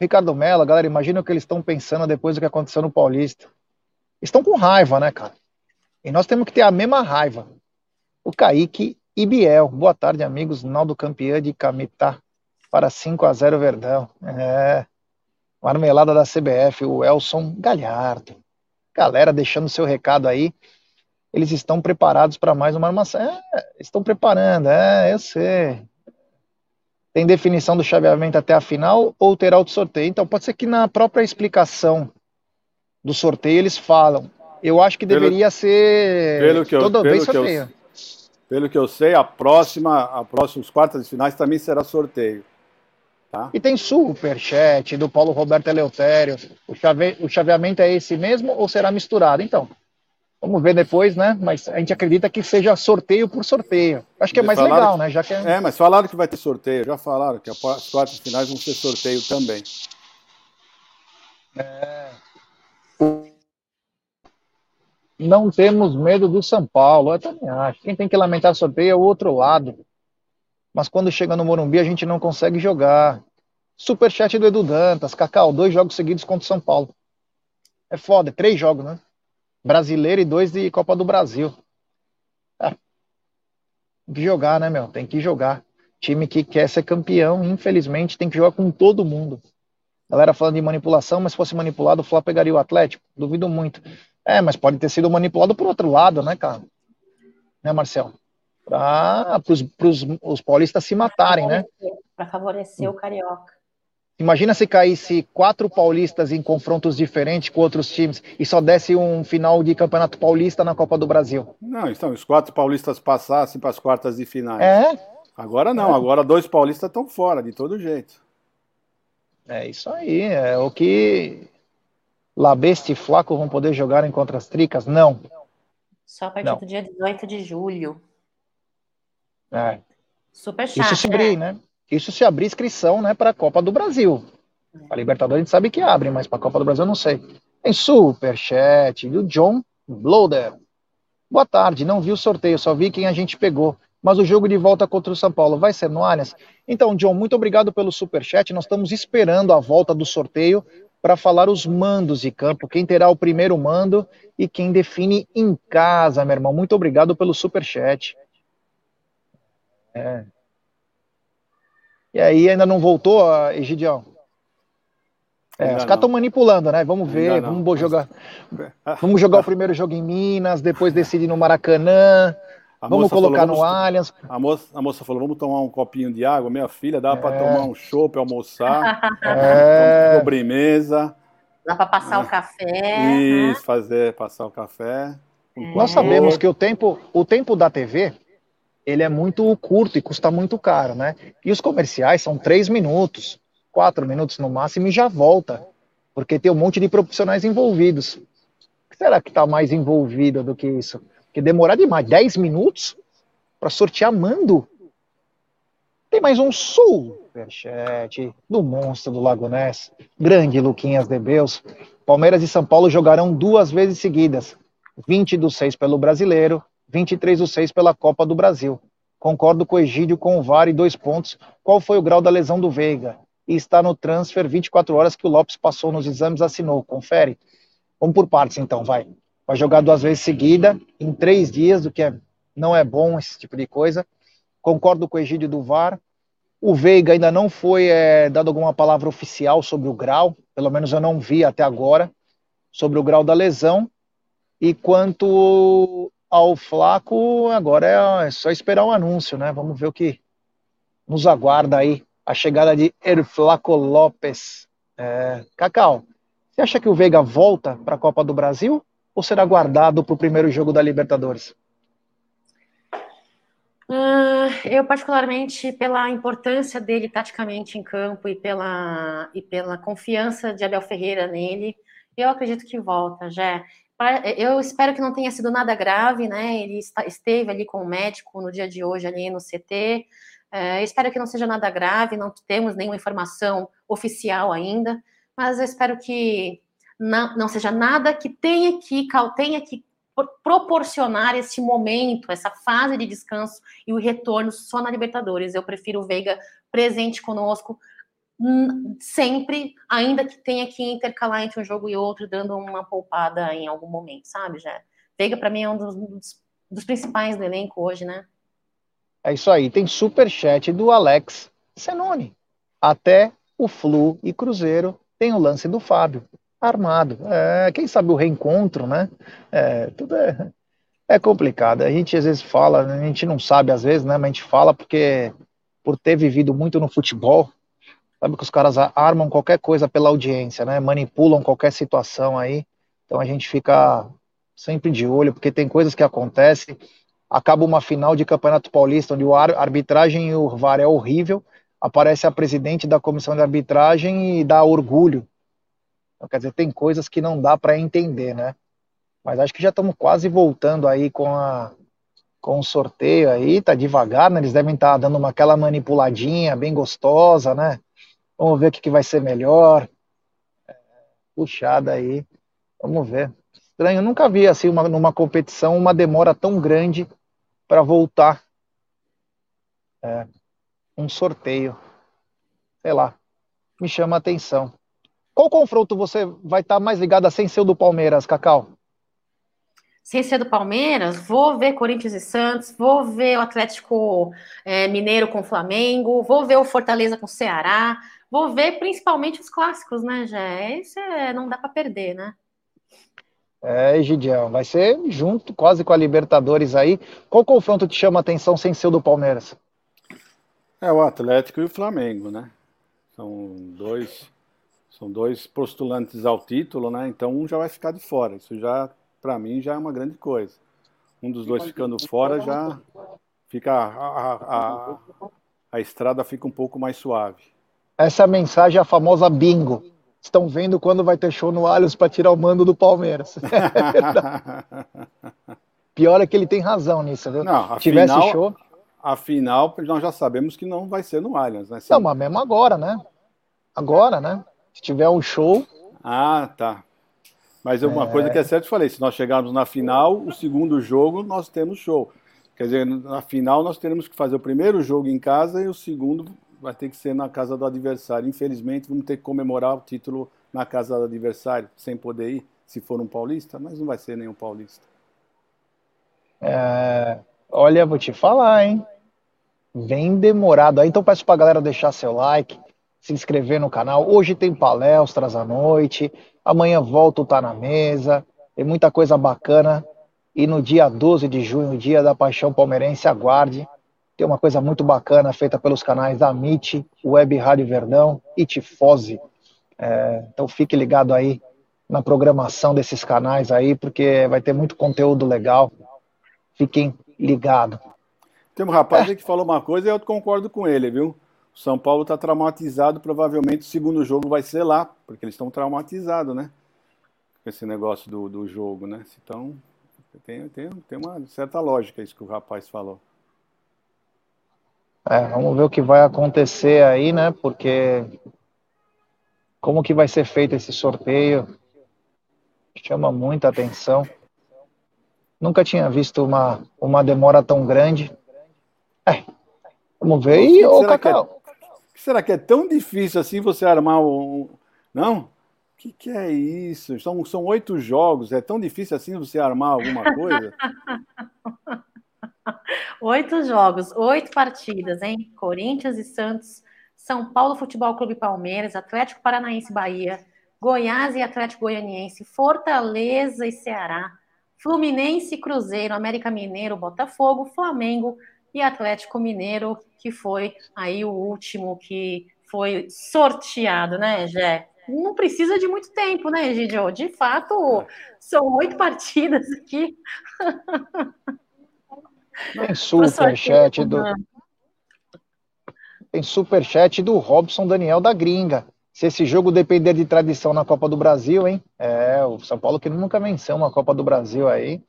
Ricardo Mello, galera, imagina o que eles estão pensando depois do que aconteceu no Paulista. Estão com raiva, né, cara? E nós temos que ter a mesma raiva. O Kaique e Biel. Boa tarde, amigos. Naldo campeã de Camitá para 5 a 0 Verdão. É. Marmelada da CBF, o Elson Galhardo. Galera, deixando seu recado aí. Eles estão preparados para mais uma armação. É, estão preparando, é, eu sei. Tem definição do chaveamento até a final ou terá outro sorteio? Então, pode ser que na própria explicação do sorteio eles falam. Eu acho que deveria pelo, ser pelo que eu, toda vez sorteio. Eu, pelo que eu sei, a próxima, a próxima, os quartas de finais também será sorteio. Tá? E tem superchat do Paulo Roberto Eleutério. O, chave, o chaveamento é esse mesmo ou será misturado? Então, vamos ver depois, né? Mas a gente acredita que seja sorteio por sorteio. Acho que é mais legal, que, né? Já que é... é, mas falaram que vai ter sorteio. Já falaram que as quartas de finais vão ser sorteio também. É não temos medo do São Paulo. Eu também acho. Quem tem que lamentar sorteio é o outro lado. Mas quando chega no Morumbi, a gente não consegue jogar. Superchat do Edu Dantas. Cacau, dois jogos seguidos contra o São Paulo. É foda, três jogos, né? Brasileiro e dois de Copa do Brasil. É. Tem que jogar, né, meu? Tem que jogar. Time que quer ser campeão, infelizmente, tem que jogar com todo mundo. Galera falando de manipulação, mas se fosse manipulado, o Flá pegaria o Atlético. Duvido muito. É, mas pode ter sido manipulado por outro lado, né, cara? Né, Marcel? Para os paulistas se matarem, né? Para favorecer o carioca. Imagina se caísse quatro paulistas em confrontos diferentes com outros times e só desse um final de campeonato paulista na Copa do Brasil. Não, então, os quatro paulistas passassem para as quartas de finais. É? Agora não, agora dois paulistas estão fora, de todo jeito. É isso aí, é o que Labeste e Flaco vão poder jogar em contra as tricas? Não. Só a partir Não. do dia 18 de julho. É. Super chato. Isso se né? abrir, né? Isso se abrir inscrição, né, para a Copa do Brasil. A Libertadores a gente sabe que abre, mas para a Copa do Brasil eu não sei. Tem superchat do John Bloder. Boa tarde, não vi o sorteio, só vi quem a gente pegou. Mas o jogo de volta contra o São Paulo vai ser no Allianz? Então, John, muito obrigado pelo superchat. Nós estamos esperando a volta do sorteio para falar os mandos de campo, quem terá o primeiro mando e quem define em casa, meu irmão. Muito obrigado pelo superchat. É. E aí, ainda não voltou, a Egidião? É, os caras estão manipulando, né? Vamos ver, Ainda vamos jogar, vamos jogar o primeiro jogo em Minas, depois decide no Maracanã, A vamos moça colocar falou, no vamos- Allianz. A moça, a moça falou, vamos tomar um copinho de água. Minha filha, dá para É. tomar um chopp, almoçar, É, sobremesa, Dá para passar o café. né? isso, fazer, passar o café. com nós pão. sabemos que o tempo, o tempo da TV, ele é muito curto e custa muito caro, né? E os comerciais são três minutos, quatro minutos no máximo e já volta, porque tem um monte de profissionais envolvidos. O que será que está mais envolvido do que isso? Porque demorar demais, 10 minutos para sortear mando. Tem mais um superchat do monstro do Lago Ness, grande Luquinhas de Beus. Palmeiras e São Paulo jogarão duas vezes seguidas, 20 do 6 pelo Brasileiro, 23 do 6 pela Copa do Brasil. Concordo com o Egídio com o VAR e dois pontos. Qual foi o grau da lesão do Veiga? E está no transfer 24 horas que o Lopes passou nos exames, assinou. Confere. Vamos por partes então, vai. Vai jogar duas vezes seguida, em três dias, o que é, não é bom esse tipo de coisa. Concordo com o Egídio do VAR. O Veiga ainda não foi é, dado alguma palavra oficial sobre o grau, pelo menos eu não vi até agora, sobre o grau da lesão. E quanto ao Flaco, agora é, é só esperar um anúncio, né? Vamos ver o que nos aguarda aí. A chegada de El Flaco Lopes. É, Cacau, você acha que o Veiga volta para a Copa do Brasil ou será guardado para o primeiro jogo da Libertadores? Ah, eu, particularmente, pela importância dele taticamente em campo e pela, e pela confiança de Abel Ferreira nele, eu acredito que volta, já. Eu espero que não tenha sido nada grave, né? Ele está, esteve ali com o médico no dia de hoje, ali no CT. É, espero que não seja nada grave, não temos nenhuma informação oficial ainda, mas eu espero que não, não seja nada que tenha que, tenha que proporcionar esse momento, essa fase de descanso e o retorno só na Libertadores. Eu prefiro o Veiga presente conosco sempre, ainda que tenha que intercalar entre um jogo e outro, dando uma poupada em algum momento, sabe, já. Veiga para mim é um dos, dos, dos, principais do elenco hoje, né? É isso aí. Tem super chat do Alex Senoni. Até o Flu e Cruzeiro tem o lance do Fábio armado. É, quem sabe o reencontro, né? É, tudo é, é complicado. A gente às vezes fala, a gente não sabe às vezes, né? Mas a gente fala porque por ter vivido muito no futebol, sabe que os caras armam qualquer coisa pela audiência, né? Manipulam qualquer situação aí. Então a gente fica sempre de olho, porque tem coisas que acontecem. Acaba uma final de Campeonato Paulista, onde a arbitragem e o VAR é horrível. Aparece a presidente da comissão de arbitragem e dá orgulho então, quer dizer, tem coisas que não dá para entender, né? Mas acho que já estamos quase voltando aí com a com o sorteio aí, tá devagar, né? Eles devem estar tá dando uma aquela manipuladinha bem gostosa, né? Vamos ver o que, que vai ser melhor. Puxada aí. Vamos ver. Estranho, nunca vi assim uma, numa competição uma demora tão grande para voltar. É, um sorteio. Sei lá. Me chama a atenção. Qual confronto você vai estar mais ligado a sem ser o do Palmeiras, Cacau? Sem ser do Palmeiras, vou ver Corinthians e Santos, vou ver o Atlético é, Mineiro com o Flamengo, vou ver o Fortaleza com o Ceará, vou ver principalmente os clássicos, né, já Esse é, não dá para perder, né? É, Egidião, vai ser junto quase com a Libertadores aí. Qual confronto te chama a atenção sem ser do Palmeiras? É o Atlético e o Flamengo, né? São dois são dois postulantes ao título, né? Então um já vai ficar de fora. Isso já, para mim, já é uma grande coisa. Um dos dois ficando fora já fica a, a, a, a estrada fica um pouco mais suave. Essa é a mensagem, a famosa bingo. Estão vendo quando vai ter show no Allianz para tirar o mando do Palmeiras. Pior é que ele tem razão nisso, viu? Não, Se tivesse show. Afinal, nós já sabemos que não vai ser no Allianz, né? Não, mas mesmo agora, né? Agora, né? Se tiver um show. Ah, tá. Mas uma é... coisa que é certo, eu falei, se nós chegarmos na final, o segundo jogo nós temos show. Quer dizer, na final nós teremos que fazer o primeiro jogo em casa e o segundo vai ter que ser na casa do adversário. Infelizmente, vamos ter que comemorar o título na casa do adversário, sem poder ir, se for um paulista, mas não vai ser nenhum paulista. É... Olha, vou te falar, hein? Vem demorado. Aí, então peço pra galera deixar seu like, se inscrever no canal. Hoje tem palestras à noite, amanhã volto tá na mesa, tem muita coisa bacana. E no dia 12 de junho, dia da Paixão Palmeirense, aguarde. Tem uma coisa muito bacana feita pelos canais da MIT, Web Rádio Verdão e Tifose. É, então fique ligado aí na programação desses canais aí, porque vai ter muito conteúdo legal. Fiquem ligados. Tem um rapaz é. que falou uma coisa e eu concordo com ele, viu? O São Paulo está traumatizado, provavelmente o segundo jogo vai ser lá, porque eles estão traumatizados, né? Com esse negócio do, do jogo, né? Então, tem, tem, tem uma certa lógica isso que o rapaz falou. É, vamos ver o que vai acontecer aí, né? Porque como que vai ser feito esse sorteio chama muita atenção. Nunca tinha visto uma, uma demora tão grande. É, vamos ver. E, ô, Cacau, Será que é tão difícil assim você armar um. Não? O que, que é isso? São, são oito jogos, é tão difícil assim você armar alguma coisa? oito jogos, oito partidas, hein? Corinthians e Santos, São Paulo Futebol Clube Palmeiras, Atlético Paranaense Bahia, Goiás e Atlético Goianiense, Fortaleza e Ceará, Fluminense e Cruzeiro, América Mineiro, Botafogo, Flamengo e Atlético Mineiro, que foi aí o último que foi sorteado, né, Jé? Não precisa de muito tempo, né, Gidio? De fato, são oito partidas aqui. Tem superchat do. Tem superchat do Robson Daniel da Gringa. Se esse jogo depender de tradição na Copa do Brasil, hein? É, o São Paulo que nunca venceu uma Copa do Brasil aí.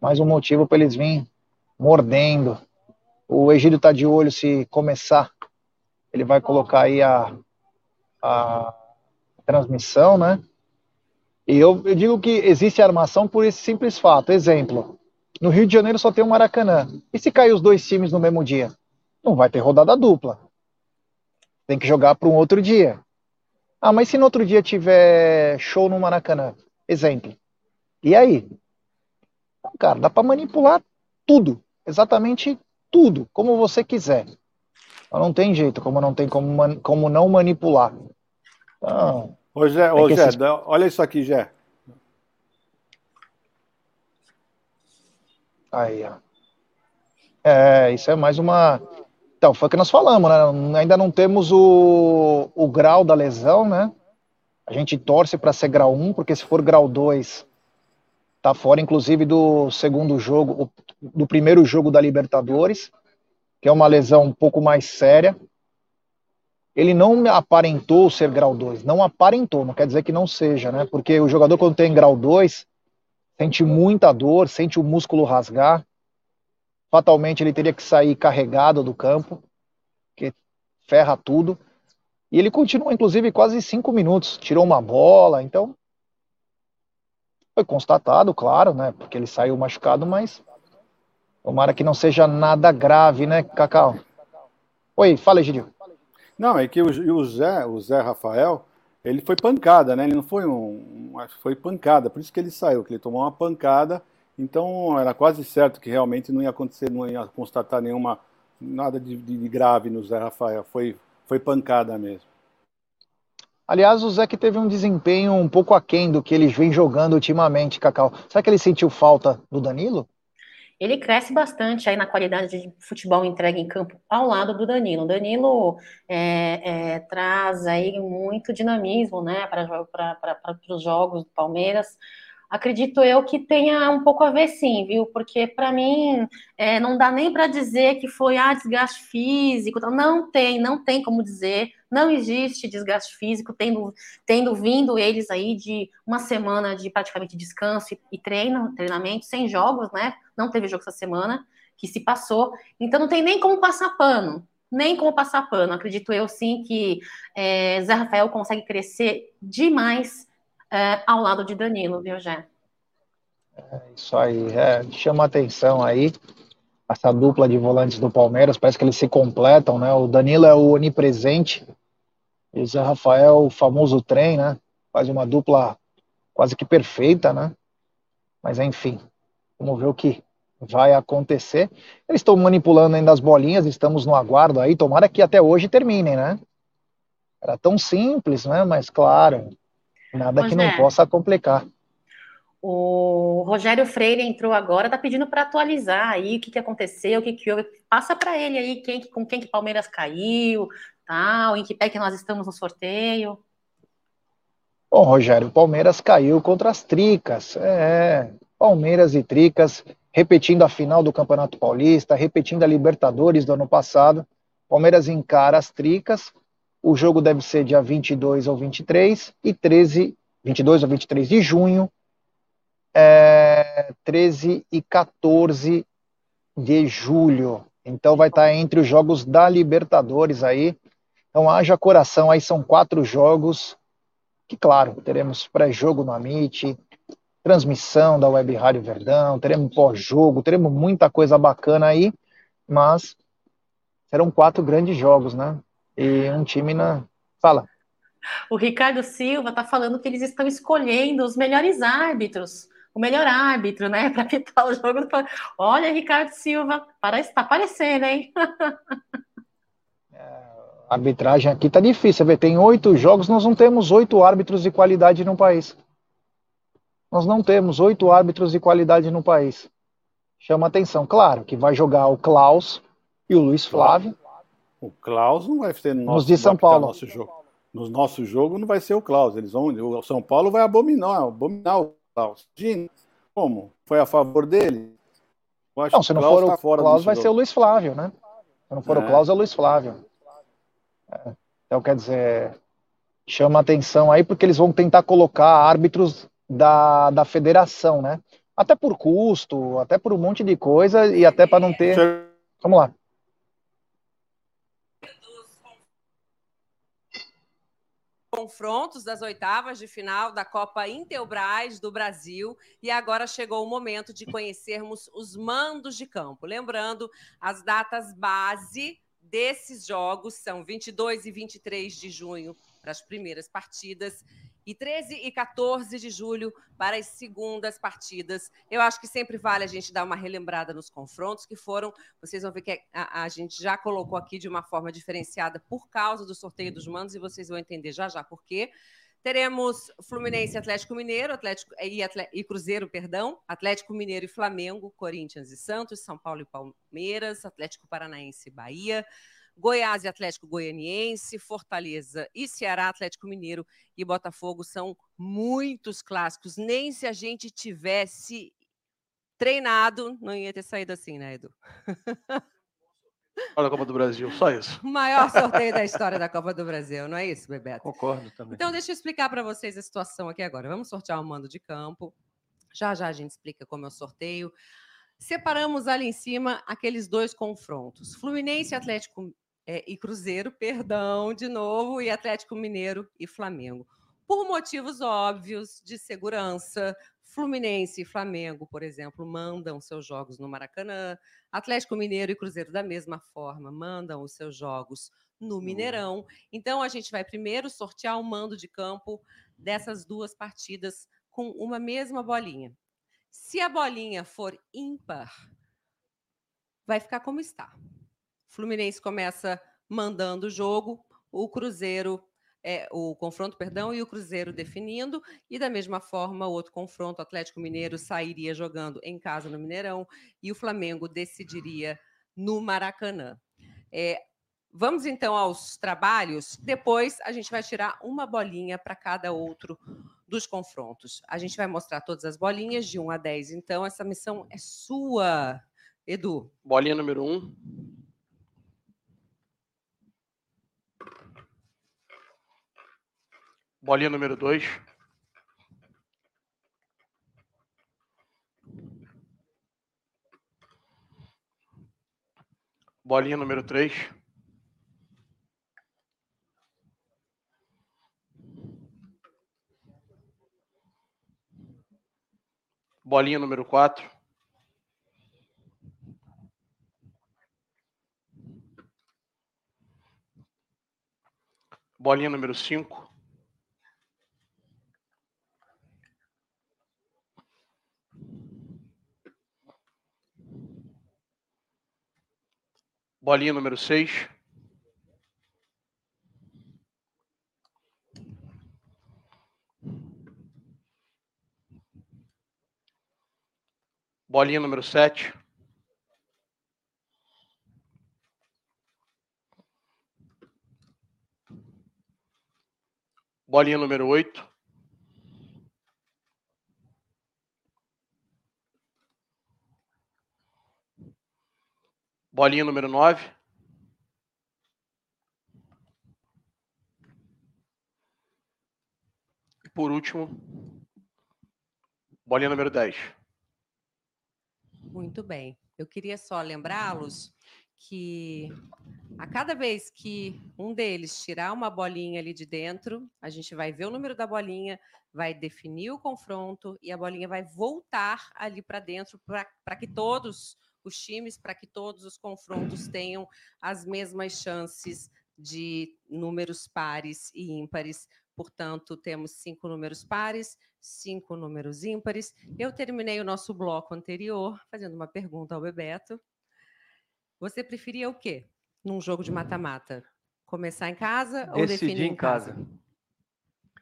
Mais um motivo para eles virem mordendo. O Egídio está de olho se começar, ele vai colocar aí a, a transmissão, né? E eu, eu digo que existe armação por esse simples fato. Exemplo, no Rio de Janeiro só tem um Maracanã. E se cair os dois times no mesmo dia? Não vai ter rodada dupla. Tem que jogar para um outro dia. Ah, mas se no outro dia tiver show no Maracanã? Exemplo. E aí? Então, cara, dá para manipular tudo. Exatamente tudo, como você quiser. Mas não tem jeito, como não tem como, man, como não manipular. Então, ô, Gé, ô, Gé esses... olha isso aqui, Gé. Aí, ó. É, isso é mais uma. Então, foi o que nós falamos, né? Ainda não temos o, o grau da lesão, né? A gente torce para ser grau 1, porque se for grau 2, tá fora, inclusive, do segundo jogo, do primeiro jogo da Libertadores, que é uma lesão um pouco mais séria. Ele não aparentou ser grau 2, não aparentou, não quer dizer que não seja, né? Porque o jogador, quando tem grau 2, sente muita dor, sente o músculo rasgar. Fatalmente, ele teria que sair carregado do campo, que ferra tudo. E ele continua, inclusive, quase cinco minutos. Tirou uma bola, então foi constatado, claro, né? Porque ele saiu machucado, mas tomara que não seja nada grave, né, Cacau? Oi, fala, Gidio. Não, é que o, Zé, o Zé Rafael, ele foi pancada, né? Ele não foi um, um, foi pancada, por isso que ele saiu, que ele tomou uma pancada. Então era quase certo que realmente não ia acontecer, não ia constatar nenhuma nada de, de grave no Zé Rafael. Foi foi pancada mesmo. Aliás, o Zé que teve um desempenho um pouco aquém do que ele vem jogando ultimamente, Cacau. Será que ele sentiu falta do Danilo? Ele cresce bastante aí na qualidade de futebol entregue em campo ao lado do Danilo. O Danilo é, é, traz aí muito dinamismo né, para os jogos do Palmeiras. acredito eu que tenha um pouco a ver sim, viu? Porque para mim é, não dá nem para dizer que foi ah, desgaste físico. Não tem, não tem como dizer. Não existe desgaste físico, tendo, tendo vindo eles aí de uma semana de praticamente descanso e, e treino, treinamento, sem jogos, né? Não teve jogo essa semana que se passou. Então não tem nem como passar pano nem como passar pano. Acredito eu sim que é, Zé Rafael consegue crescer demais é, ao lado de Danilo, viu, Jé? É isso aí, é, chama atenção aí essa dupla de volantes do Palmeiras, parece que eles se completam, né? O Danilo é o onipresente e o Zé Rafael o famoso trem, né? Faz uma dupla quase que perfeita, né? Mas enfim, vamos ver o que vai acontecer. Eles estão manipulando ainda as bolinhas, estamos no aguardo aí, tomara que até hoje terminem, né? Era tão simples, né? Mas claro, Nada pois que não é. possa complicar. O Rogério Freire entrou agora, tá pedindo para atualizar aí o que, que aconteceu, o que, que houve. Passa para ele aí quem, com quem que Palmeiras caiu, tal, em que pé que nós estamos no sorteio. Bom, Rogério, Palmeiras caiu contra as Tricas. É, Palmeiras e Tricas, repetindo a final do Campeonato Paulista, repetindo a Libertadores do ano passado. Palmeiras encara as Tricas, o jogo deve ser dia 22 ou 23 e 13, 22 ou 23 de junho, é, 13 e 14 de julho. Então vai estar entre os jogos da Libertadores aí. Então haja coração, aí são quatro jogos que, claro, teremos pré-jogo no Amit, transmissão da Web Rádio Verdão, teremos pós-jogo, teremos muita coisa bacana aí, mas serão quatro grandes jogos, né? e um time na. Fala. O Ricardo Silva está falando que eles estão escolhendo os melhores árbitros, o melhor árbitro, né, para apitar o jogo. Olha, Ricardo Silva, parece está aparecendo, hein? É, a arbitragem aqui tá difícil, ver. Tem oito jogos, nós não temos oito árbitros de qualidade no país. Nós não temos oito árbitros de qualidade no país. Chama atenção, claro, que vai jogar o Klaus e o Luiz Flávio. O Klaus não vai ser no nosso, de São Paulo. Nosso jogo. No nosso jogo não vai ser o Klaus. Eles vão, o São Paulo vai abominar, abominar o Klaus. Como? Foi a favor dele? não, se não for o tá Klaus, vai ser o Luiz Flávio, né? Se não for é. o Klaus, é o Luiz Flávio. É. Então, quer dizer, chama atenção aí, porque eles vão tentar colocar árbitros da, da federação, né? Até por custo, até por um monte de coisa e até para não ter. Vamos lá. Confrontos das oitavas de final da Copa Intelbras do Brasil e agora chegou o momento de conhecermos os mandos de campo. Lembrando, as datas base desses jogos são 22 e 23 de junho para as primeiras partidas e 13 e 14 de julho para as segundas partidas. Eu acho que sempre vale a gente dar uma relembrada nos confrontos que foram. Vocês vão ver que a, a gente já colocou aqui de uma forma diferenciada por causa do sorteio dos mandos e vocês vão entender já já por quê. Teremos Fluminense, Atlético Mineiro, Atlético e, e, Cruzeiro, perdão, Atlético Mineiro e Flamengo, Corinthians e Santos, São Paulo e Palmeiras, Atlético Paranaense e Bahia, Goiás e Atlético Goianiense, Fortaleza e Ceará, Atlético Mineiro e Botafogo são muitos clássicos. Nem se a gente tivesse treinado, não ia ter saído assim, né, Edu? Olha a Copa do Brasil, só isso. O maior sorteio da história da Copa do Brasil, não é isso, Bebeto? Concordo também. Então, deixa eu explicar para vocês a situação aqui agora. Vamos sortear o mando de campo. Já já a gente explica como é o sorteio. Separamos ali em cima aqueles dois confrontos: Fluminense e Atlético é, e Cruzeiro, perdão, de novo, e Atlético Mineiro e Flamengo. Por motivos óbvios de segurança, Fluminense e Flamengo, por exemplo, mandam seus jogos no Maracanã. Atlético Mineiro e Cruzeiro, da mesma forma, mandam os seus jogos no Mineirão. Então, a gente vai primeiro sortear o mando de campo dessas duas partidas com uma mesma bolinha. Se a bolinha for ímpar, vai ficar como está. Fluminense começa mandando o jogo, o Cruzeiro é, o confronto, perdão, e o Cruzeiro definindo, e da mesma forma o outro confronto, o Atlético Mineiro sairia jogando em casa no Mineirão e o Flamengo decidiria no Maracanã. É, vamos então aos trabalhos. Depois a gente vai tirar uma bolinha para cada outro dos confrontos. A gente vai mostrar todas as bolinhas de 1 a 10. Então, essa missão é sua, Edu. Bolinha número 1. Bolinha número 2. Bolinha número 3. Bolinha número 4. Bolinha número 5. Bolinha número 6. Bolinha número 7. Bolinha número 8. Bolinha número 9. E por último, bolinha número 10. Muito bem. Eu queria só lembrá-los que a cada vez que um deles tirar uma bolinha ali de dentro, a gente vai ver o número da bolinha, vai definir o confronto e a bolinha vai voltar ali para dentro para que todos os times para que todos os confrontos tenham as mesmas chances de números pares e ímpares. Portanto, temos cinco números pares, cinco números ímpares. Eu terminei o nosso bloco anterior fazendo uma pergunta ao Bebeto. Você preferia o quê num jogo de mata-mata? Começar em casa ou Decidir definir em casa?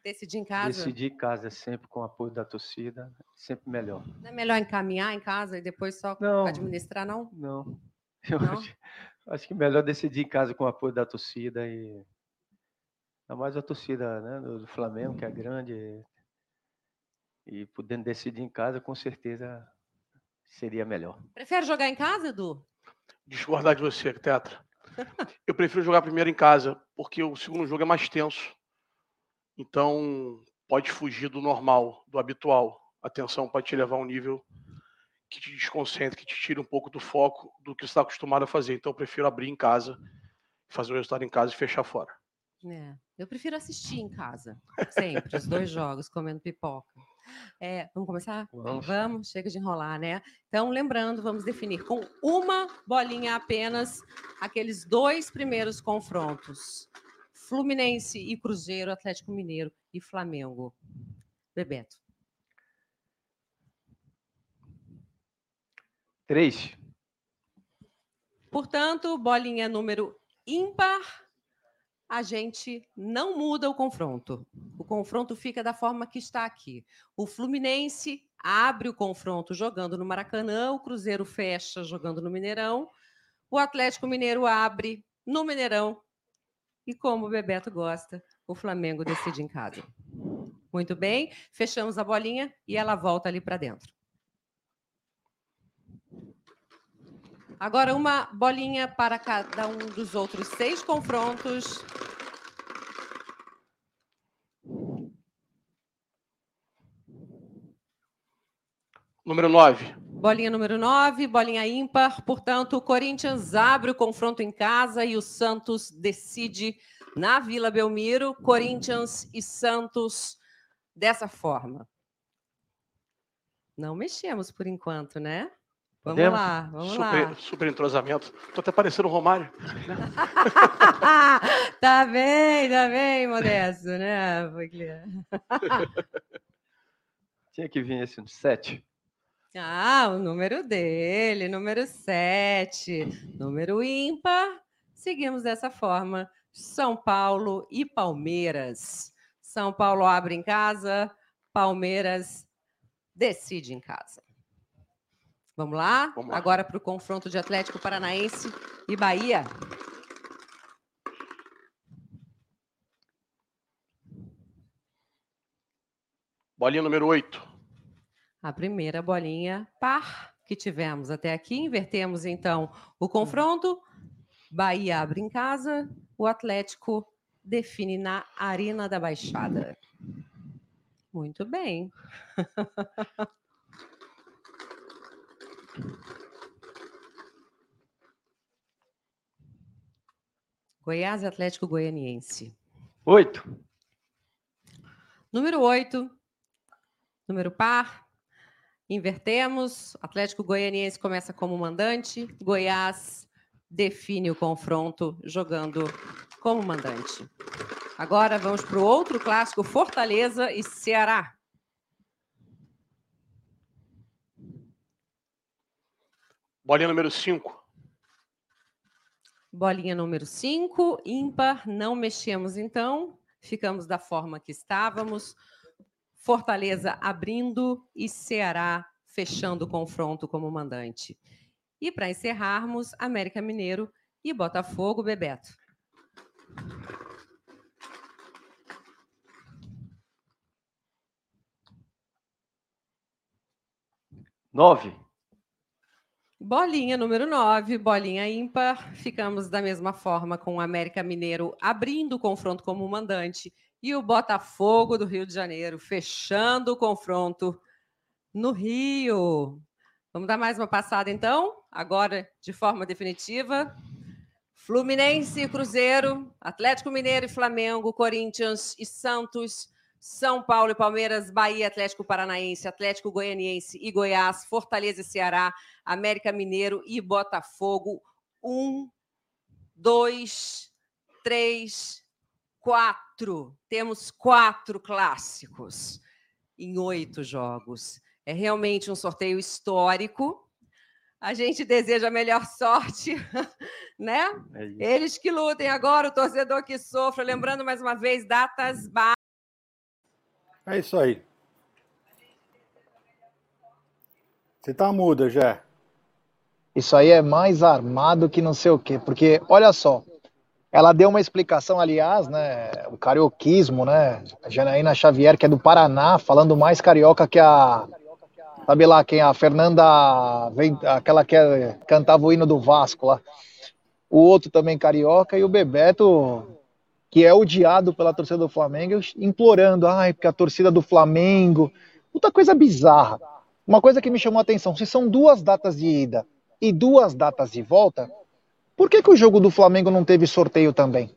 Decidir em casa? Decidir em casa sempre com o apoio da torcida, sempre melhor. Não é melhor encaminhar em casa e depois só Não. administrar, não? Não. Eu Não? Acho, acho que é melhor decidir em casa com o apoio da torcida e ainda mais a torcida né, do, do Flamengo, que é grande. E, e podendo decidir em casa, com certeza seria melhor. Prefere jogar em casa, Edu? Discordar de você, Tetra. Eu prefiro jogar primeiro em casa, porque o segundo jogo é mais tenso. Então, pode fugir do normal, do habitual. A tensão pode te levar a um nível que te desconcentre, que te tire um pouco do foco do que você está acostumado a fazer. Então, eu prefiro abrir em casa, fazer o resultado em casa e fechar fora. É, eu prefiro assistir em casa, sempre, os dois jogos, comendo pipoca. É, vamos começar? Vamos. chega de enrolar, né? Então, lembrando, vamos definir com uma bolinha apenas aqueles dois primeiros confrontos: Fluminense e Cruzeiro, Atlético Mineiro e Flamengo. Bebeto. Três. Portanto, bolinha número ímpar, a gente não muda o confronto. O confronto fica da forma que está aqui. O Fluminense abre o confronto jogando no Maracanã, o Cruzeiro fecha jogando no Mineirão, o Atlético Mineiro abre no Mineirão e, como o Bebeto gosta, o Flamengo decide em casa. Muito bem, fechamos a bolinha e ela volta ali para dentro. Agora, uma bolinha para cada um dos outros seis confrontos. Número 9. Bolinha número 9, bolinha ímpar. Portanto, o Corinthians abre o confronto em casa e o Santos decide na Vila Belmiro. Corinthians e Santos dessa forma. Não mexemos por enquanto, né? Vamos Podemos? lá, vamos Super, lá. super entrosamento. Tô até parecendo o Romário. tá bem, tá bem, Modesto, né? Tinha que vir esse sete. Ah, o número dele, número 7, número ímpar. Seguimos dessa forma. São Paulo e Palmeiras. São Paulo abre em casa, Palmeiras decide em casa. Vamos lá? Vamos lá. Agora para o confronto de Atlético Paranaense e Bahia. Bolinha número 8. A primeira bolinha par que tivemos até aqui. Invertemos então o confronto. Bahia abre em casa, o Atlético define na Arena da Baixada. Muito bem. Goiás Atlético Goianiense. Oito. Número oito. Número par. Invertemos. Atlético Goianiense começa como mandante. Goiás define o confronto jogando como mandante. Agora vamos para o outro clássico, Fortaleza e Ceará. Bolinha número 5. Bolinha número 5, ímpar, não mexemos então, ficamos da forma que estávamos. Fortaleza abrindo e Ceará fechando o confronto como mandante. E para encerrarmos, América Mineiro e Botafogo, Bebeto. Nove. Bolinha número 9, bolinha ímpar. Ficamos da mesma forma com o América Mineiro abrindo o confronto como mandante e o Botafogo do Rio de Janeiro fechando o confronto no Rio. Vamos dar mais uma passada então, agora de forma definitiva. Fluminense e Cruzeiro, Atlético Mineiro e Flamengo, Corinthians e Santos, são Paulo e Palmeiras, Bahia, Atlético Paranaense, Atlético Goianiense e Goiás, Fortaleza e Ceará, América Mineiro e Botafogo. Um, dois, três, quatro. Temos quatro clássicos em oito jogos. É realmente um sorteio histórico. A gente deseja a melhor sorte, né? É Eles que lutem agora, o torcedor que sofra. Lembrando mais uma vez, datas é isso aí. Você tá muda, já. Isso aí é mais armado que não sei o quê, porque olha só, ela deu uma explicação, aliás, né, o carioquismo, né, a Janaína Xavier, que é do Paraná, falando mais carioca que a, sabe lá quem, a Fernanda, aquela que é, cantava o hino do Vasco lá, o outro também carioca, e o Bebeto que é odiado pela torcida do Flamengo, implorando, ai, porque a torcida do Flamengo. Puta coisa bizarra. Uma coisa que me chamou a atenção: se são duas datas de ida e duas datas de volta, por que, que o jogo do Flamengo não teve sorteio também?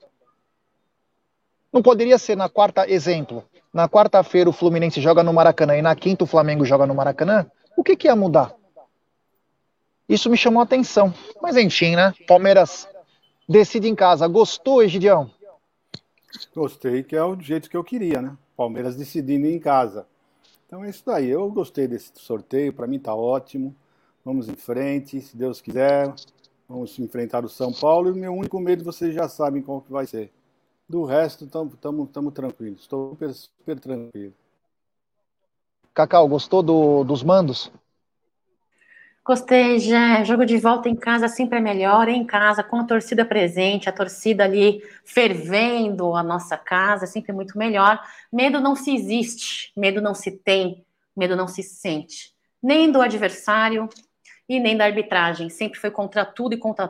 Não poderia ser na quarta, exemplo, na quarta-feira o Fluminense joga no Maracanã e na quinta o Flamengo joga no Maracanã? O que, que ia mudar? Isso me chamou a atenção. Mas enfim, né? Palmeiras decide em casa. Gostou, Egidião? Gostei, que é o jeito que eu queria, né? Palmeiras decidindo em casa. Então é isso daí. Eu gostei desse sorteio, para mim tá ótimo. Vamos em frente, se Deus quiser. Vamos enfrentar o São Paulo e o meu único medo vocês já sabem qual que vai ser. Do resto, estamos tranquilos. Estou super, super tranquilo. Cacau, gostou do, dos mandos? Gostei, já. Jogo de volta em casa sempre é melhor, em casa, com a torcida presente, a torcida ali fervendo a nossa casa, é sempre muito melhor. Medo não se existe, medo não se tem, medo não se sente. Nem do adversário, e nem da arbitragem. Sempre foi contra tudo e contra,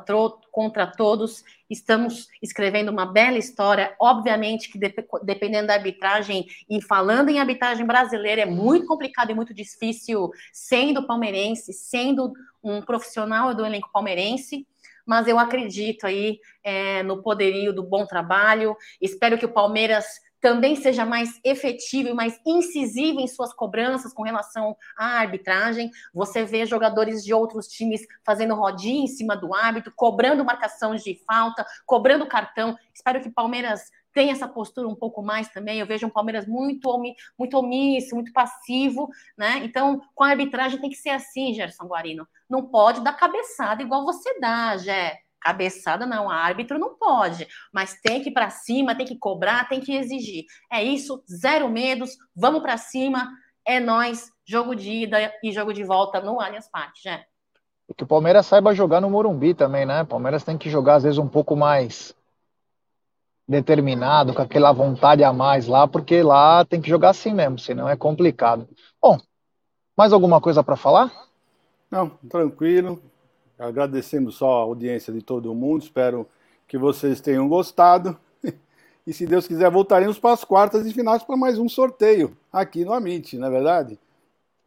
contra todos. Estamos escrevendo uma bela história. Obviamente que dependendo da arbitragem e falando em arbitragem brasileira é muito complicado e muito difícil, sendo palmeirense, sendo um profissional do elenco palmeirense mas eu acredito aí é, no poderio do bom trabalho. Espero que o Palmeiras também seja mais efetivo e mais incisivo em suas cobranças com relação à arbitragem. Você vê jogadores de outros times fazendo rodinha em cima do árbitro, cobrando marcação de falta, cobrando cartão. Espero que Palmeiras tenha essa postura um pouco mais também. Eu vejo um Palmeiras muito, muito omisso, muito passivo, né? Então, com a arbitragem tem que ser assim, Gerson Guarino. Não pode dar cabeçada igual você dá, Gé. Cabeçada não, árbitro não pode, mas tem que ir para cima, tem que cobrar, tem que exigir. É isso, zero medos, vamos para cima, é nós, jogo de ida e jogo de volta no Allianz Parque, já. E que o Palmeiras saiba jogar no Morumbi também, né? O Palmeiras tem que jogar às vezes um pouco mais determinado, com aquela vontade a mais lá, porque lá tem que jogar assim mesmo, senão é complicado. Bom, mais alguma coisa para falar? Não, tranquilo. Agradecemos só a audiência de todo mundo. Espero que vocês tenham gostado. E se Deus quiser, voltaremos para as quartas e finais para mais um sorteio aqui no Amit, não é verdade?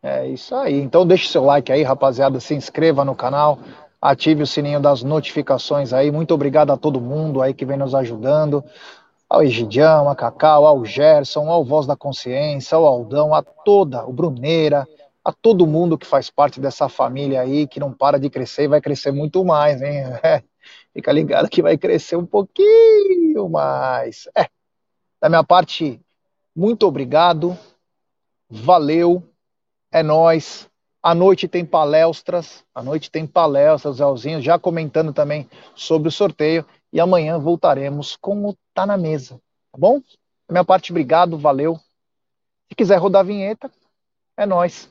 É isso aí. Então deixe seu like aí, rapaziada. Se inscreva no canal, ative o sininho das notificações aí. Muito obrigado a todo mundo aí que vem nos ajudando. Ao Egidião, a Cacau, ao Gerson, ao Voz da Consciência, ao Aldão, a toda, o Bruneira, a todo mundo que faz parte dessa família aí, que não para de crescer e vai crescer muito mais, hein? É. Fica ligado que vai crescer um pouquinho mais. É. Da minha parte, muito obrigado. Valeu. É nós. À noite tem palestras. À noite tem palestras, Zelzinho, já comentando também sobre o sorteio. E amanhã voltaremos com o Tá na Mesa. Tá bom? Da minha parte, obrigado. Valeu. Se quiser rodar a vinheta, é nós.